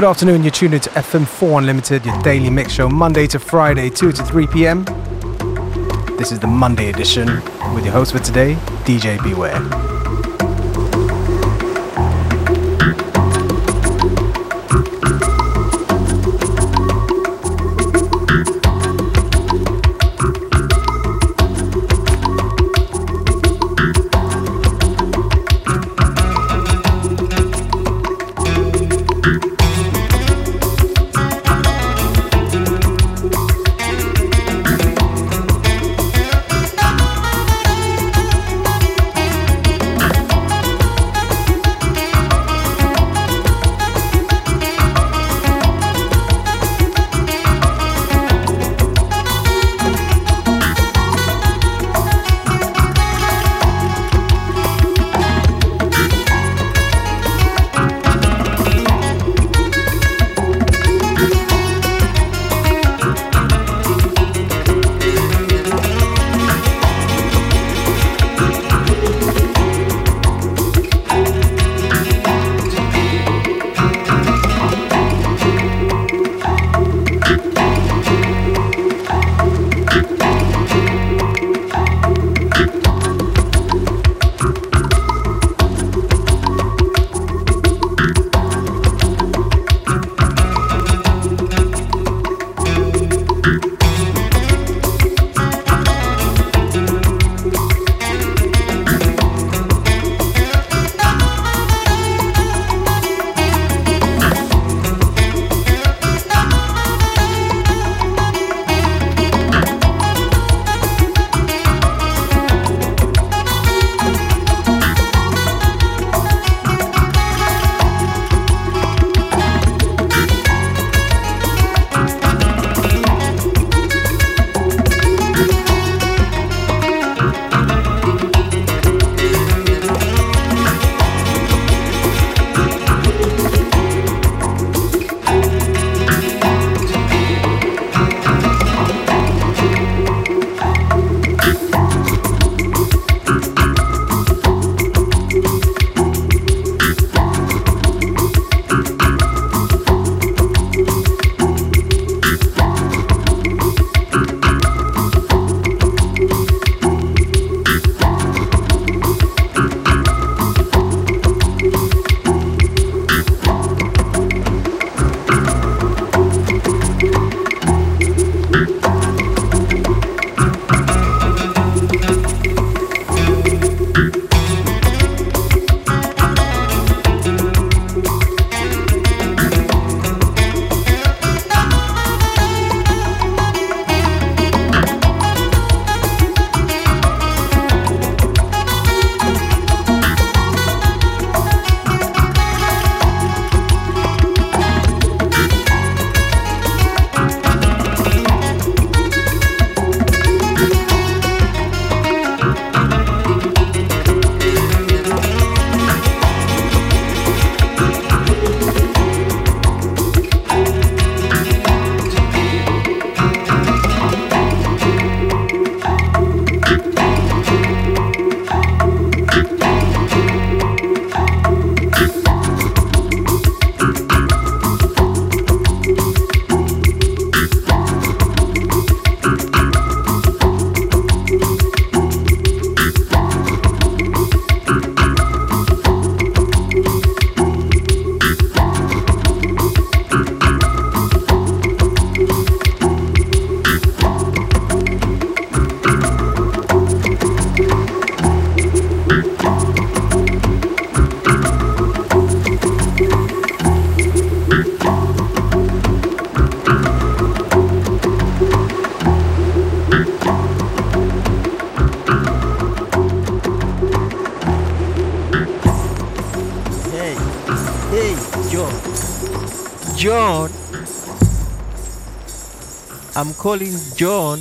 Good afternoon, you're tuned into FM4 Unlimited, your daily mix show, Monday to Friday, 2 to 3 p.m. This is the Monday edition with your host for today, DJ Beware. Calling John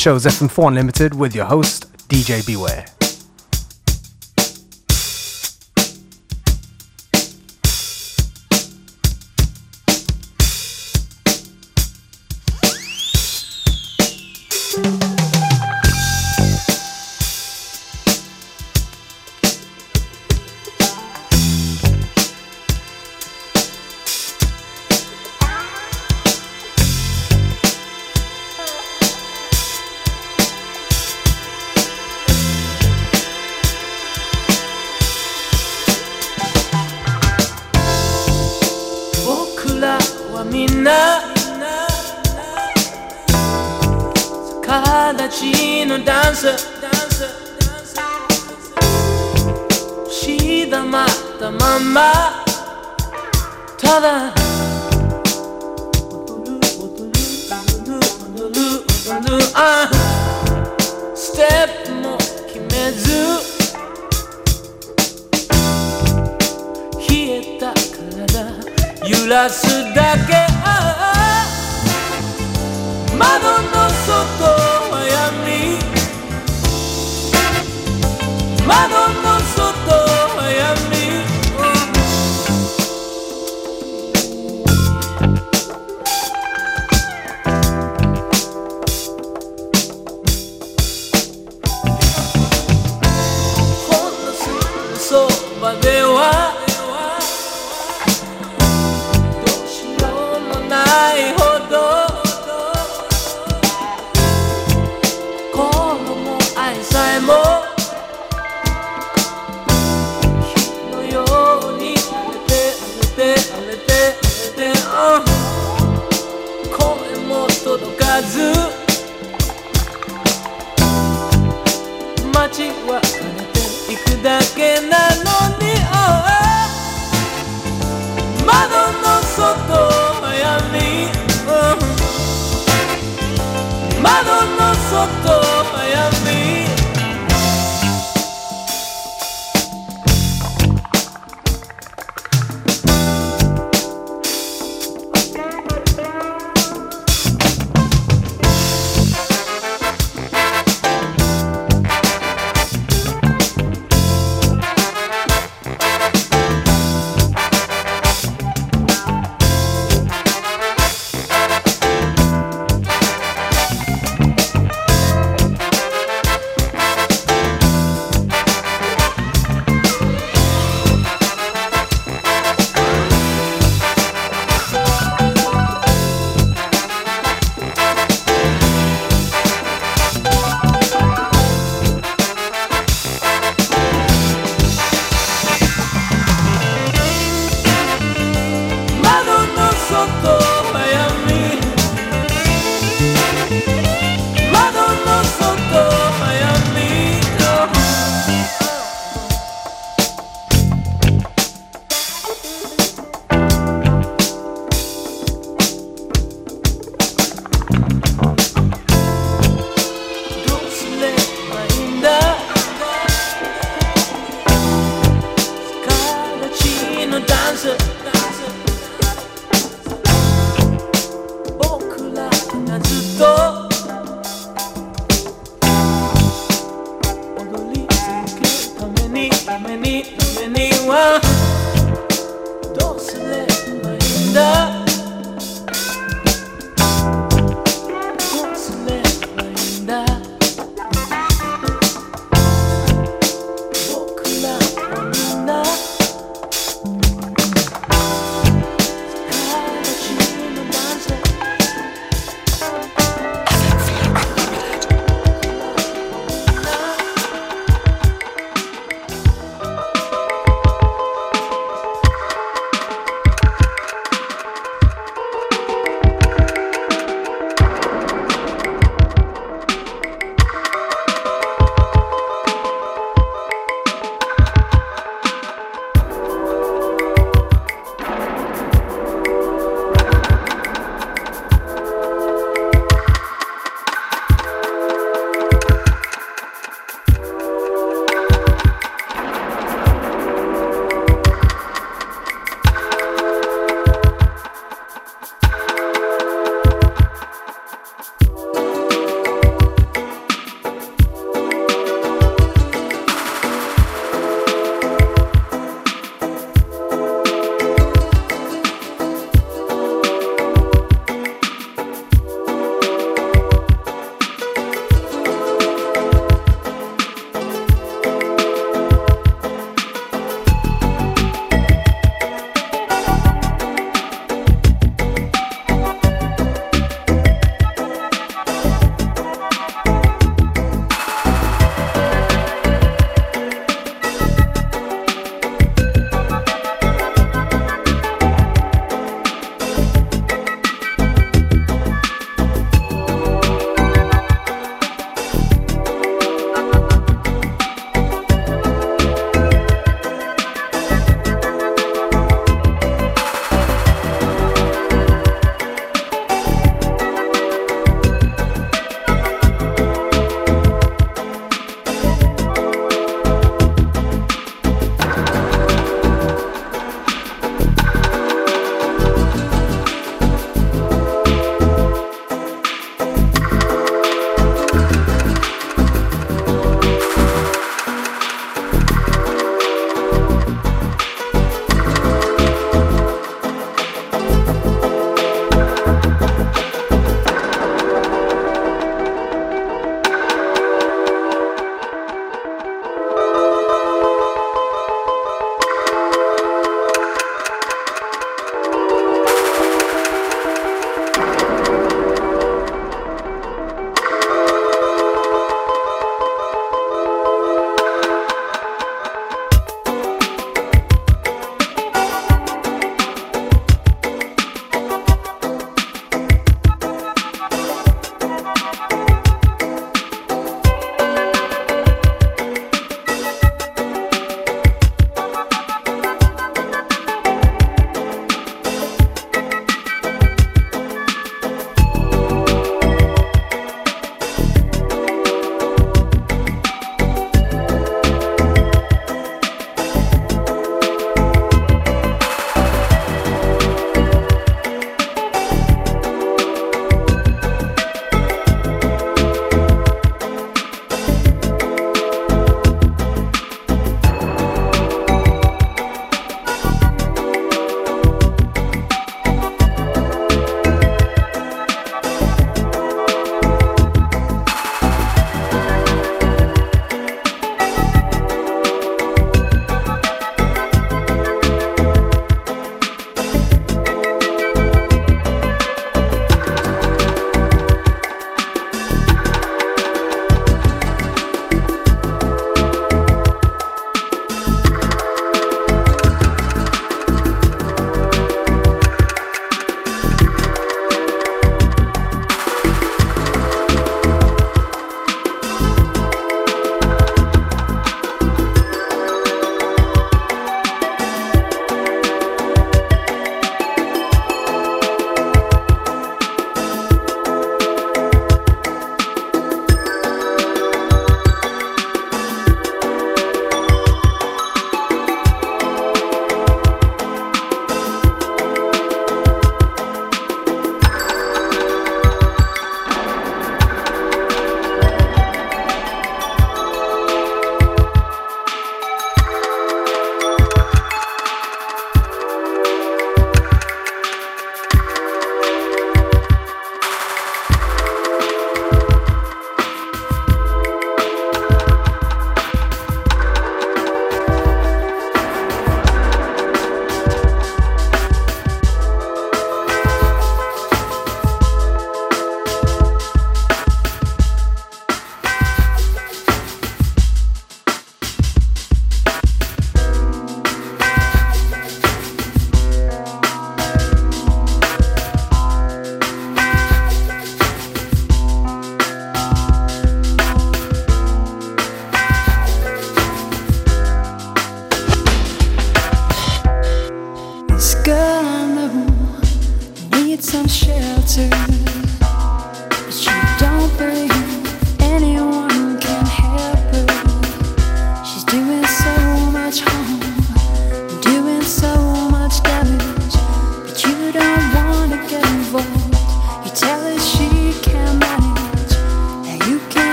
show is FM4 Unlimited with your host, DJ Beware. lasidake ah, ah. madono soko ayami madono soko ayami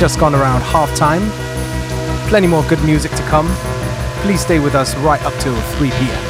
just gone around half time. Plenty more good music to come. Please stay with us right up till 3 p.m.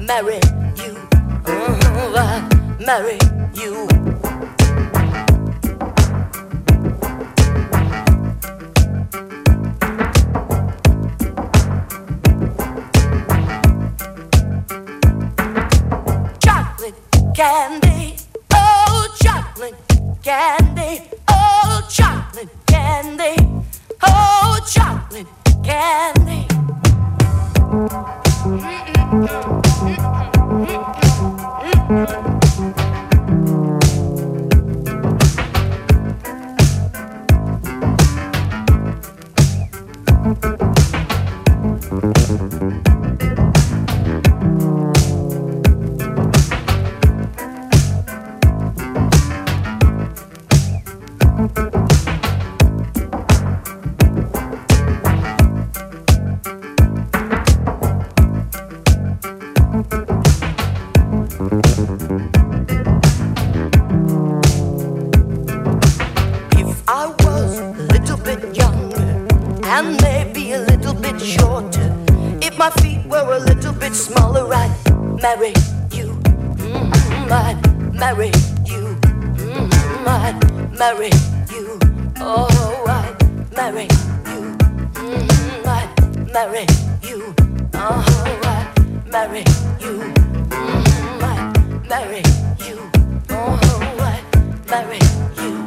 marry you thinking I'll marry you. Chocolate candy. Oh, chocolate candy. Oh, chocolate candy. Oh, chocolate candy. If my feet were a little bit smaller, I'd marry you. Mm, I'd marry you. Mm, I'd marry you. Oh, I'd marry you. Mm, I'd marry you. Oh, I'd marry you. Mm, I'd marry you. Oh, I'd marry you.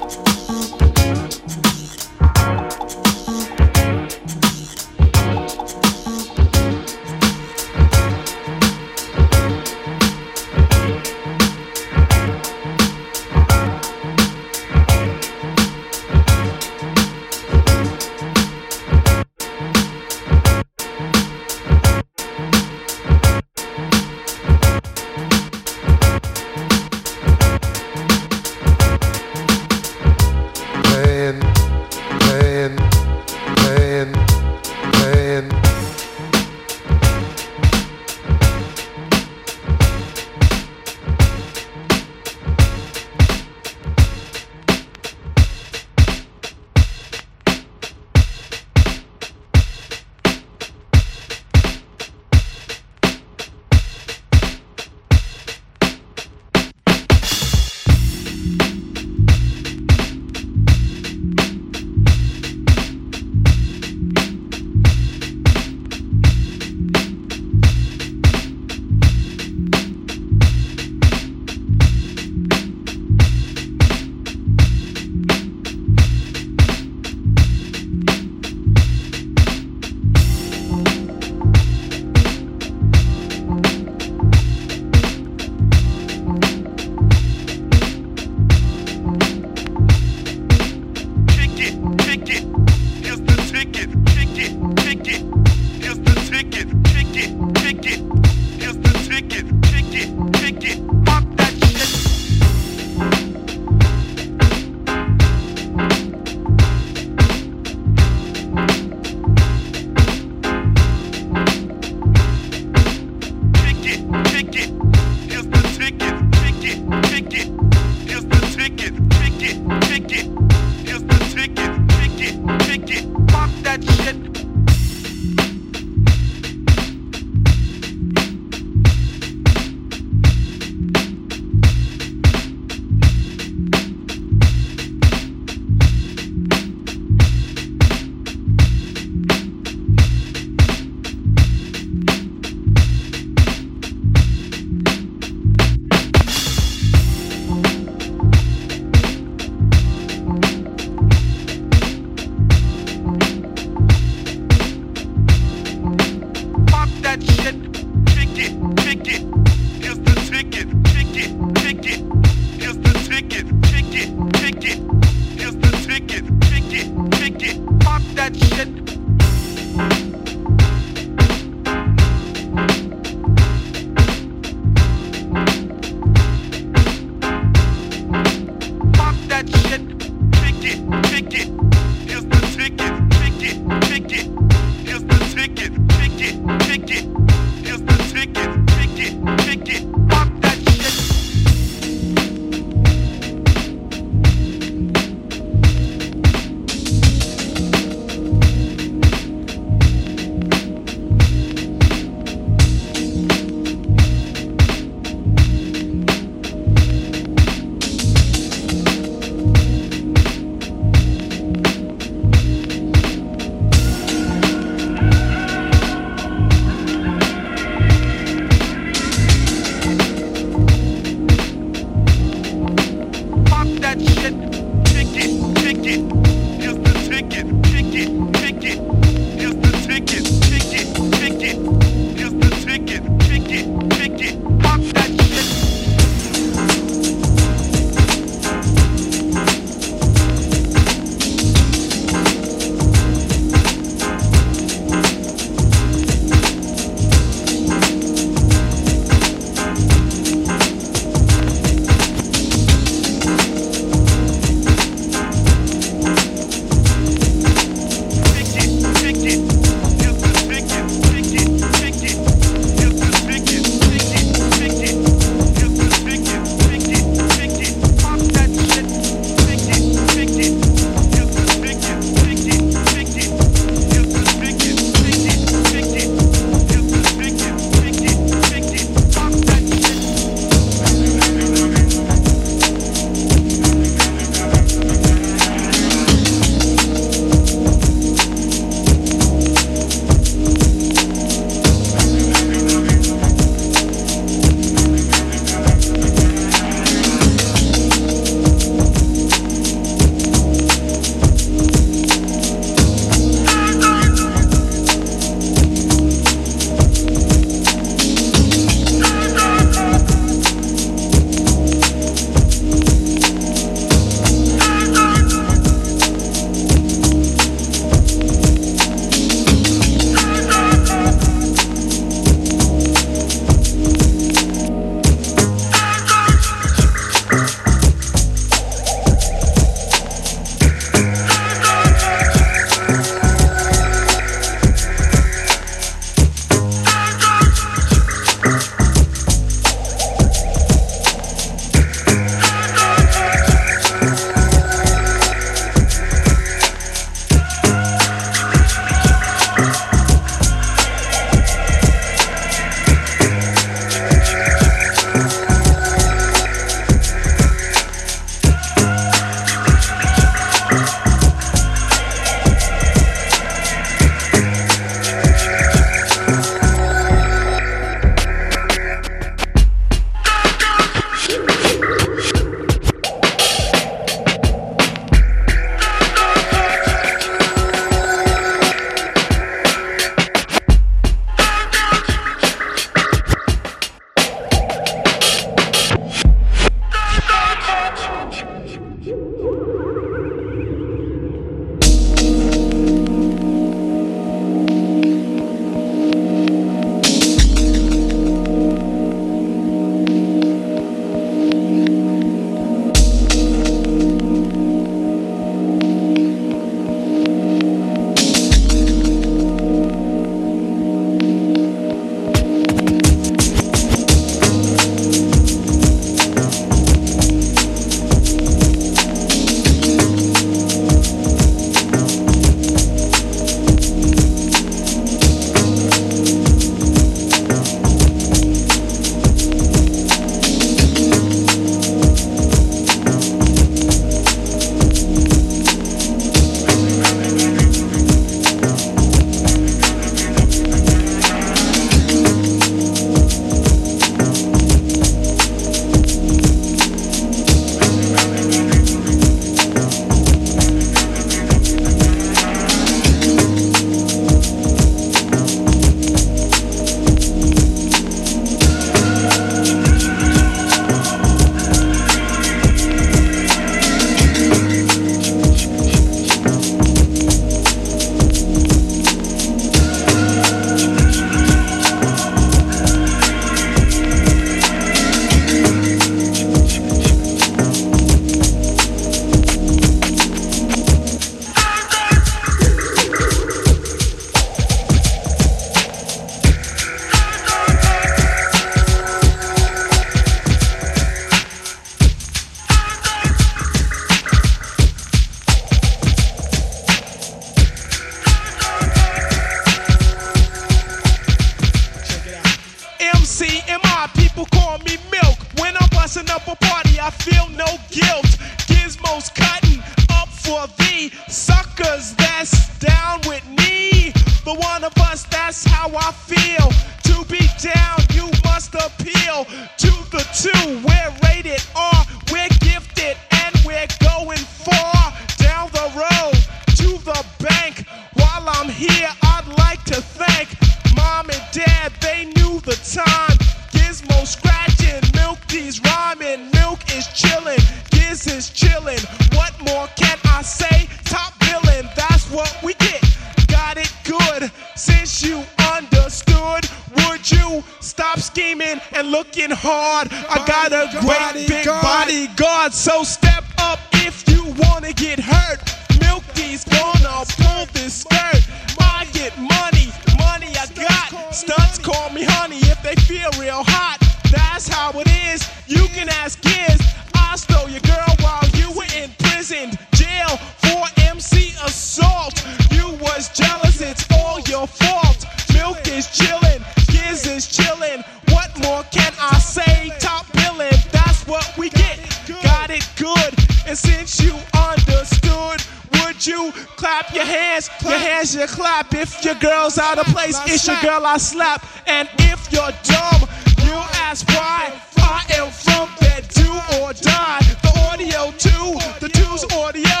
You clap your hands? Your hands you clap. If your girl's out of place, it's your girl I slap. And if you're dumb, you ask why. I am from that do or die. The audio two, the two's audio.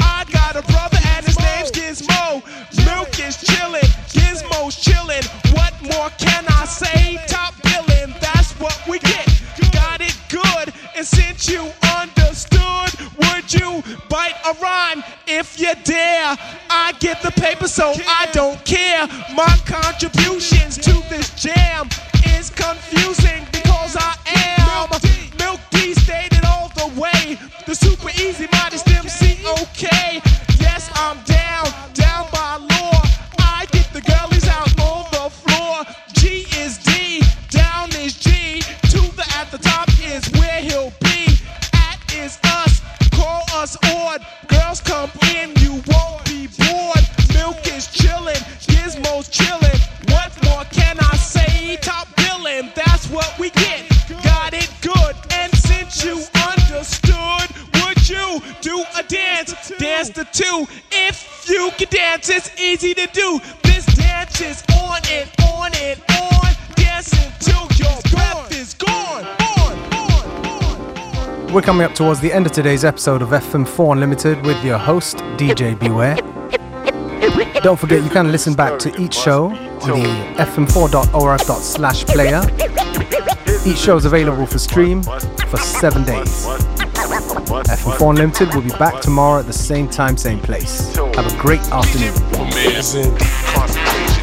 I got a brother and his name's Gizmo. Milk is chillin', Gizmo's chillin'. What more can I say? Top billin', that's what we get. Got it good, and since you understood, would you bite a rhyme if you dare? I get the paper, so I don't care. My contributions to this jam is confusing because I am Milk Dee stated all the way. The super easy Two. If you can dance, it's easy to do. This dance is on and on and on. Dancing till your breath is gone. On, on, on. We're coming up towards the end of today's episode of FM4 Unlimited with your host, DJ Beware. Don't forget, you can listen back to each show on the fm4.orf.slash player. Each show is available for stream for seven days. FM4 Unlimited will be back tomorrow at the same time, same place. Have a great afternoon. Concentration.